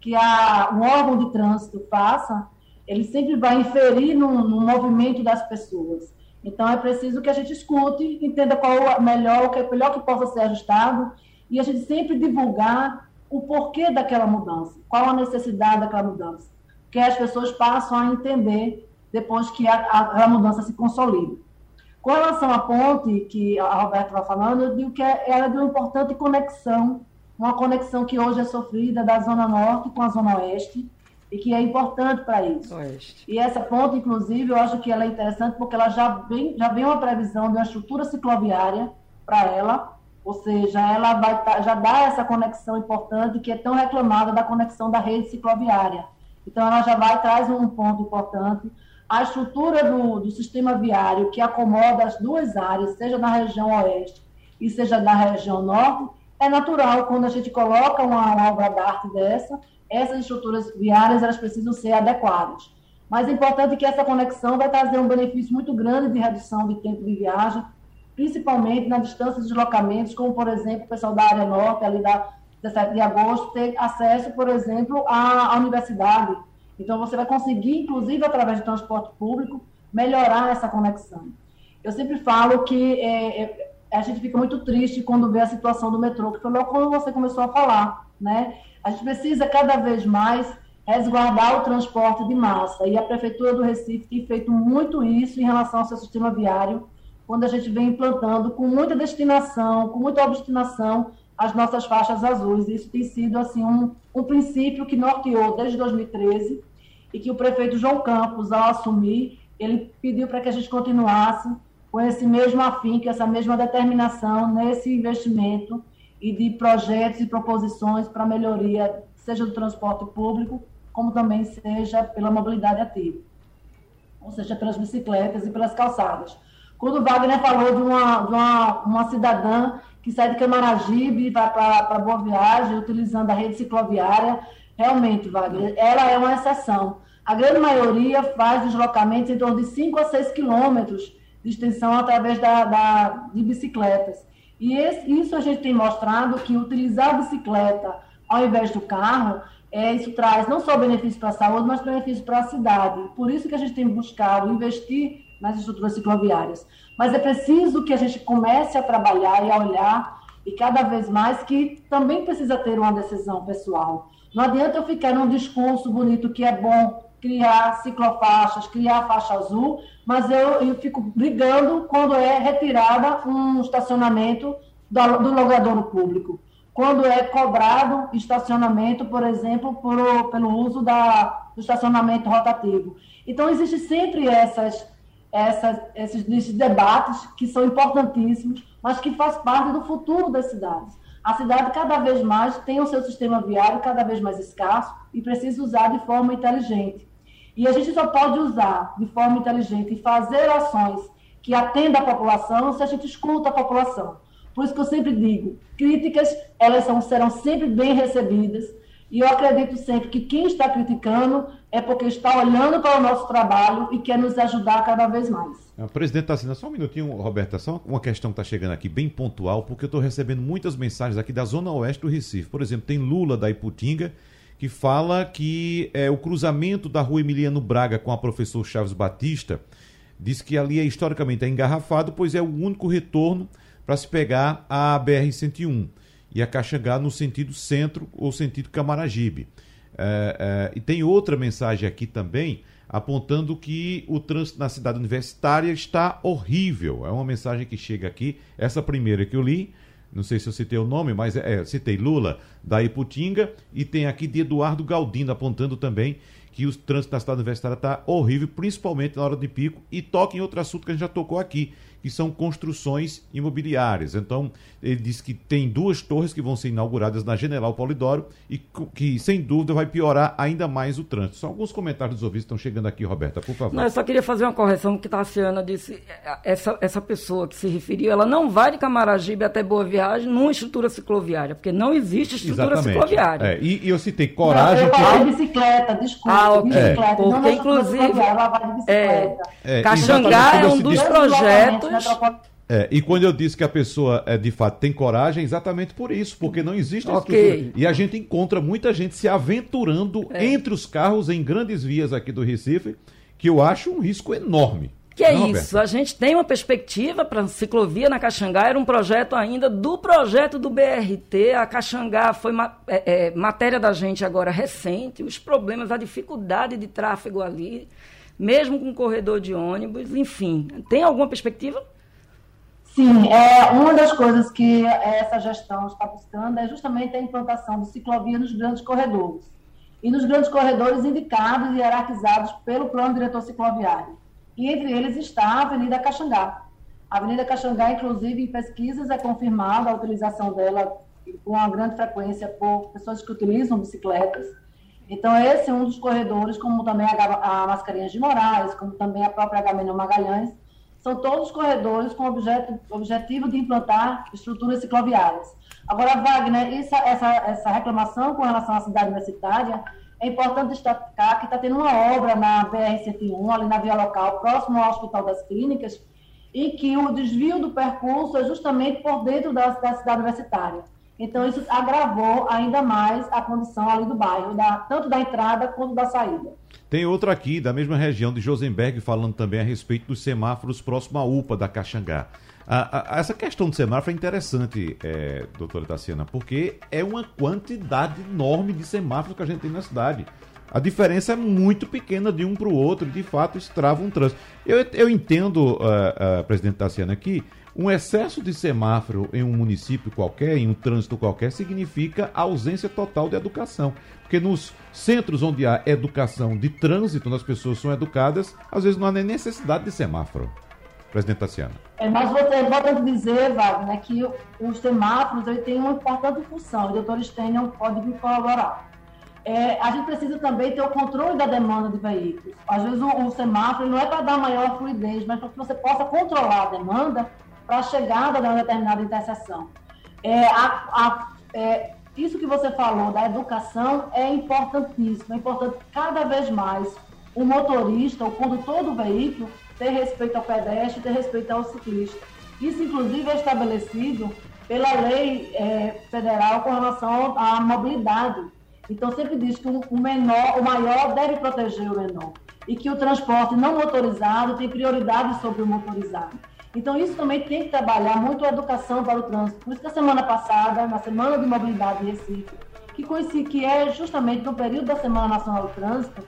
que a, um órgão de trânsito faça, ele sempre vai inferir no, no movimento das pessoas. Então, é preciso que a gente escute, entenda qual é melhor, o que é melhor que possa ser ajustado e a gente sempre divulgar o porquê daquela mudança, qual a necessidade daquela mudança, que as pessoas passam a entender depois que a, a, a mudança se consolida. Com relação à ponte que a Roberta estava falando, eu digo que é, ela é de uma importante conexão, uma conexão que hoje é sofrida da Zona Norte com a Zona Oeste, e que é importante para isso. Oeste. E essa ponte, inclusive, eu acho que ela é interessante porque ela já vem, já vem uma previsão de uma estrutura cicloviária para ela, ou seja, ela vai tá, já dá essa conexão importante que é tão reclamada da conexão da rede cicloviária. Então, ela já vai traz um ponto importante. A estrutura do, do sistema viário que acomoda as duas áreas, seja na região oeste e seja na região norte, é natural quando a gente coloca uma, uma obra d'arte dessa, essas estruturas viárias elas precisam ser adequadas. Mas é importante que essa conexão vai trazer um benefício muito grande de redução de tempo de viagem, principalmente na distância de deslocamentos, como, por exemplo, o pessoal da área norte, ali da 17 de agosto, ter acesso, por exemplo, à, à universidade. Então, você vai conseguir, inclusive através de transporte público, melhorar essa conexão. Eu sempre falo que é, é, a gente fica muito triste quando vê a situação do metrô, que foi logo quando você começou a falar, né? A gente precisa cada vez mais resguardar o transporte de massa, e a Prefeitura do Recife tem feito muito isso em relação ao seu sistema viário, quando a gente vem implantando com muita destinação, com muita obstinação, as nossas faixas azuis. Isso tem sido assim um, um princípio que norteou desde 2013 e que o prefeito João Campos, ao assumir, ele pediu para que a gente continuasse com esse mesmo afinco, essa mesma determinação nesse investimento e de projetos e proposições para melhoria, seja do transporte público, como também seja pela mobilidade ativa, ou seja, pelas bicicletas e pelas calçadas. Quando o Wagner falou de uma, de uma, uma cidadã que sai de Camaragibe e vai para Boa Viagem, utilizando a rede cicloviária, realmente, Wagner, ela é uma exceção. A grande maioria faz deslocamentos em torno de 5 a 6 quilômetros de extensão através da, da de bicicletas. E esse, isso a gente tem mostrado que utilizar a bicicleta ao invés do carro, é, isso traz não só benefício para a saúde, mas benefício para a cidade. Por isso que a gente tem buscado investir nas estruturas cicloviárias. Mas é preciso que a gente comece a trabalhar e a olhar, e cada vez mais que também precisa ter uma decisão pessoal. Não adianta eu ficar num discurso bonito que é bom criar ciclofaixas, criar faixa azul, mas eu, eu fico brigando quando é retirada um estacionamento do, do logradouro público. Quando é cobrado estacionamento, por exemplo, por, pelo uso da, do estacionamento rotativo. Então, existe sempre essas, essas, esses, esses debates que são importantíssimos, mas que faz parte do futuro das cidades. A cidade cada vez mais tem o seu sistema viário cada vez mais escasso e precisa usar de forma inteligente. E a gente só pode usar de forma inteligente e fazer ações que atendam a população se a gente escuta a população. Por isso que eu sempre digo, críticas, elas são, serão sempre bem recebidas, e eu acredito sempre que quem está criticando é porque está olhando para o nosso trabalho e quer nos ajudar cada vez mais. O presidente Tassina, só um minutinho, Roberta, só uma questão que está chegando aqui bem pontual, porque eu estou recebendo muitas mensagens aqui da zona oeste do Recife. Por exemplo, tem Lula da Iputinga, que fala que é, o cruzamento da rua Emiliano Braga com a professor Chaves Batista diz que ali é historicamente é engarrafado, pois é o único retorno para se pegar a BR-101 e a Caxangá no sentido centro ou sentido Camaragibe. É, é, e tem outra mensagem aqui também apontando que o trânsito na cidade universitária está horrível. É uma mensagem que chega aqui, essa primeira que eu li, não sei se eu citei o nome, mas é, citei Lula da Iputinga e tem aqui de Eduardo Galdino apontando também que o trânsito na cidade universitária está horrível, principalmente na hora de pico, e toca em outro assunto que a gente já tocou aqui, que são construções imobiliárias. Então, ele diz que tem duas torres que vão ser inauguradas na General Polidoro e que, sem dúvida, vai piorar ainda mais o trânsito. São alguns comentários dos ouvintes que estão chegando aqui, Roberta, por favor. Não, eu só queria fazer uma correção, que Tassiana disse, essa, essa pessoa que se referiu, ela não vai de Camaragibe até Boa Viagem numa estrutura cicloviária, porque não existe estrutura Exatamente. cicloviária. É, e, e, eu citei coragem... Não, eu de bicicleta, desculpa. Ah, ok. Bicicleta, porque, não inclusive, ela vai de bicicleta. É, é, Caxangá é um dos projetos... É, e quando eu disse que a pessoa é, de fato tem coragem, é exatamente por isso, porque não existe okay. estrutura. E a gente encontra muita gente se aventurando é. entre os carros em grandes vias aqui do Recife, que eu acho um risco enorme. Que é não, isso, a gente tem uma perspectiva para ciclovia na Caxangá, era um projeto ainda do projeto do BRT, a Caxangá foi ma é, é, matéria da gente agora recente, os problemas, a dificuldade de tráfego ali, mesmo com corredor de ônibus, enfim. Tem alguma perspectiva? Sim, é, uma das coisas que essa gestão está buscando é justamente a implantação de ciclovia nos grandes corredores. E nos grandes corredores indicados e hierarquizados pelo plano diretor cicloviário. E entre eles está a Avenida Caxangá. A Avenida Caxangá, inclusive, em pesquisas é confirmada a utilização dela com uma grande frequência por pessoas que utilizam bicicletas. Então, esse é um dos corredores, como também a, a de Moraes, como também a própria Agamenon Magalhães, são todos corredores com objeto, objetivo de implantar estruturas cicloviárias. Agora, Wagner, essa, essa, essa reclamação com relação à cidade universitária, é importante destacar que está tendo uma obra na BR-101, ali na via local, próximo ao Hospital das Clínicas, e que o desvio do percurso é justamente por dentro da, da cidade universitária. Então, isso agravou ainda mais a condição ali do bairro, da, tanto da entrada quanto da saída. Tem outro aqui, da mesma região de Josenberg, falando também a respeito dos semáforos próximo à UPA da Caxangá. Ah, essa questão do semáforo é interessante, é, doutora Tassiana, porque é uma quantidade enorme de semáforos que a gente tem na cidade. A diferença é muito pequena de um para o outro de fato, isso trava um trânsito. Eu, eu entendo, uh, uh, presidente Tassiana, que Um excesso de semáforo em um município qualquer, em um trânsito qualquer, significa ausência total de educação. Porque nos centros onde há educação de trânsito, onde as pessoas são educadas, às vezes não há nem necessidade de semáforo. Presidente Tassiana. É, mas voltando dizer, Wagner, que os semáforos tem uma importante função. O doutor Stênio pode me colaborar. É, a gente precisa também ter o controle da demanda de veículos. Às vezes o, o semáforo não é para dar maior fluidez, mas para que você possa controlar a demanda para a chegada de uma determinada interseção. É, a, a, é, isso que você falou da educação é importantíssimo. É importante cada vez mais o motorista, o condutor do veículo, ter respeito ao pedestre, ter respeito ao ciclista. Isso, inclusive, é estabelecido pela lei é, federal com relação à mobilidade. Então, sempre diz que o menor, o maior deve proteger o menor e que o transporte não motorizado tem prioridade sobre o motorizado. Então, isso também tem que trabalhar muito a educação para o trânsito. Por isso que a semana passada, na Semana de Mobilidade de Recife, que conheci que é justamente no período da Semana Nacional do Trânsito,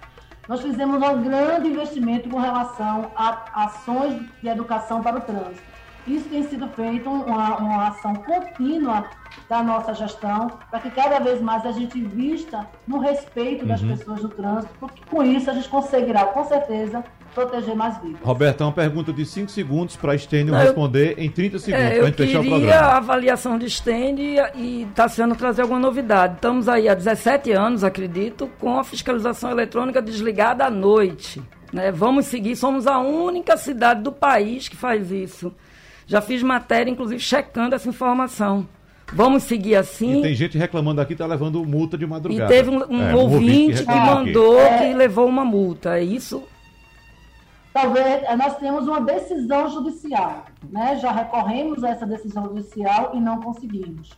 nós fizemos um grande investimento com relação a ações de educação para o trânsito. Isso tem sido feito uma, uma ação contínua da nossa gestão, para que cada vez mais a gente vista no respeito das uhum. pessoas no trânsito, porque com isso a gente conseguirá, com certeza, proteger mais vidas. Roberto, uma pergunta de 5 segundos para a Estênio responder em 30 segundos, é, para a gente fechar o programa. Eu queria a avaliação de Estênio e está sendo trazer alguma novidade. Estamos aí há 17 anos, acredito, com a fiscalização eletrônica desligada à noite. Né? Vamos seguir, somos a única cidade do país que faz isso. Já fiz matéria, inclusive, checando essa informação. Vamos seguir assim. E tem gente reclamando aqui, está levando multa de madrugada. E teve um, um, é, um ouvinte, que, que mandou aqui. que levou uma multa. É isso talvez eh, nós temos uma decisão judicial, né? Já recorremos a essa decisão judicial e não conseguimos.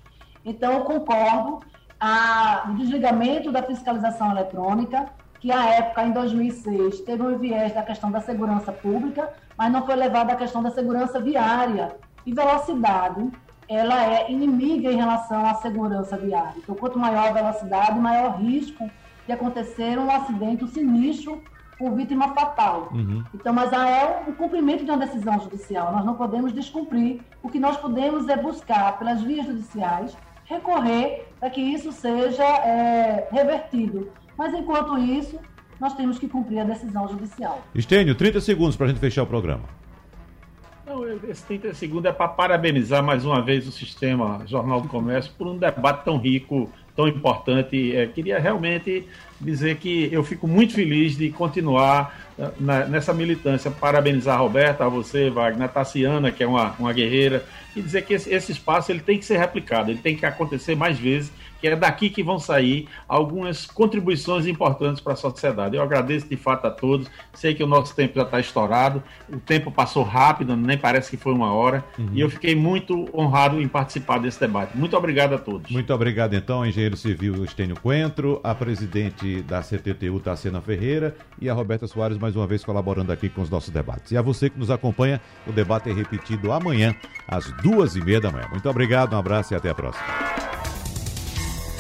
Então, eu concordo a, o desligamento da fiscalização eletrônica, que à época, em 2006, teve um viés da questão da segurança pública, mas não foi levado à questão da segurança viária. E velocidade, ela é inimiga em relação à segurança viária. Então, quanto maior a velocidade, maior risco de acontecer um acidente, um sinistro por vítima fatal. Uhum. Então, mas é o cumprimento de uma decisão judicial. Nós não podemos descumprir. O que nós podemos é buscar, pelas vias judiciais, recorrer para que isso seja é, revertido. Mas, enquanto isso, nós temos que cumprir a decisão judicial. Estênio, 30 segundos para a gente fechar o programa. Não, esse 30 segundos é para parabenizar mais uma vez o sistema Jornal do Comércio por um debate tão rico, tão importante. É, queria realmente dizer que eu fico muito feliz de continuar eh, na, nessa militância. Parabenizar a Roberta, a você, Wagner, a Tassiana, que é uma, uma guerreira, e dizer que esse, esse espaço ele tem que ser replicado, ele tem que acontecer mais vezes que é daqui que vão sair algumas contribuições importantes para a sociedade. Eu agradeço de fato a todos. Sei que o nosso tempo já está estourado, o tempo passou rápido, nem parece que foi uma hora, uhum. e eu fiquei muito honrado em participar desse debate. Muito obrigado a todos. Muito obrigado, então, engenheiro civil Estênio Coentro, a presidente da CTTU, Tassiana Ferreira, e a Roberta Soares, mais uma vez colaborando aqui com os nossos debates. E a você que nos acompanha, o debate é repetido amanhã, às duas e meia da manhã. Muito obrigado, um abraço e até a próxima.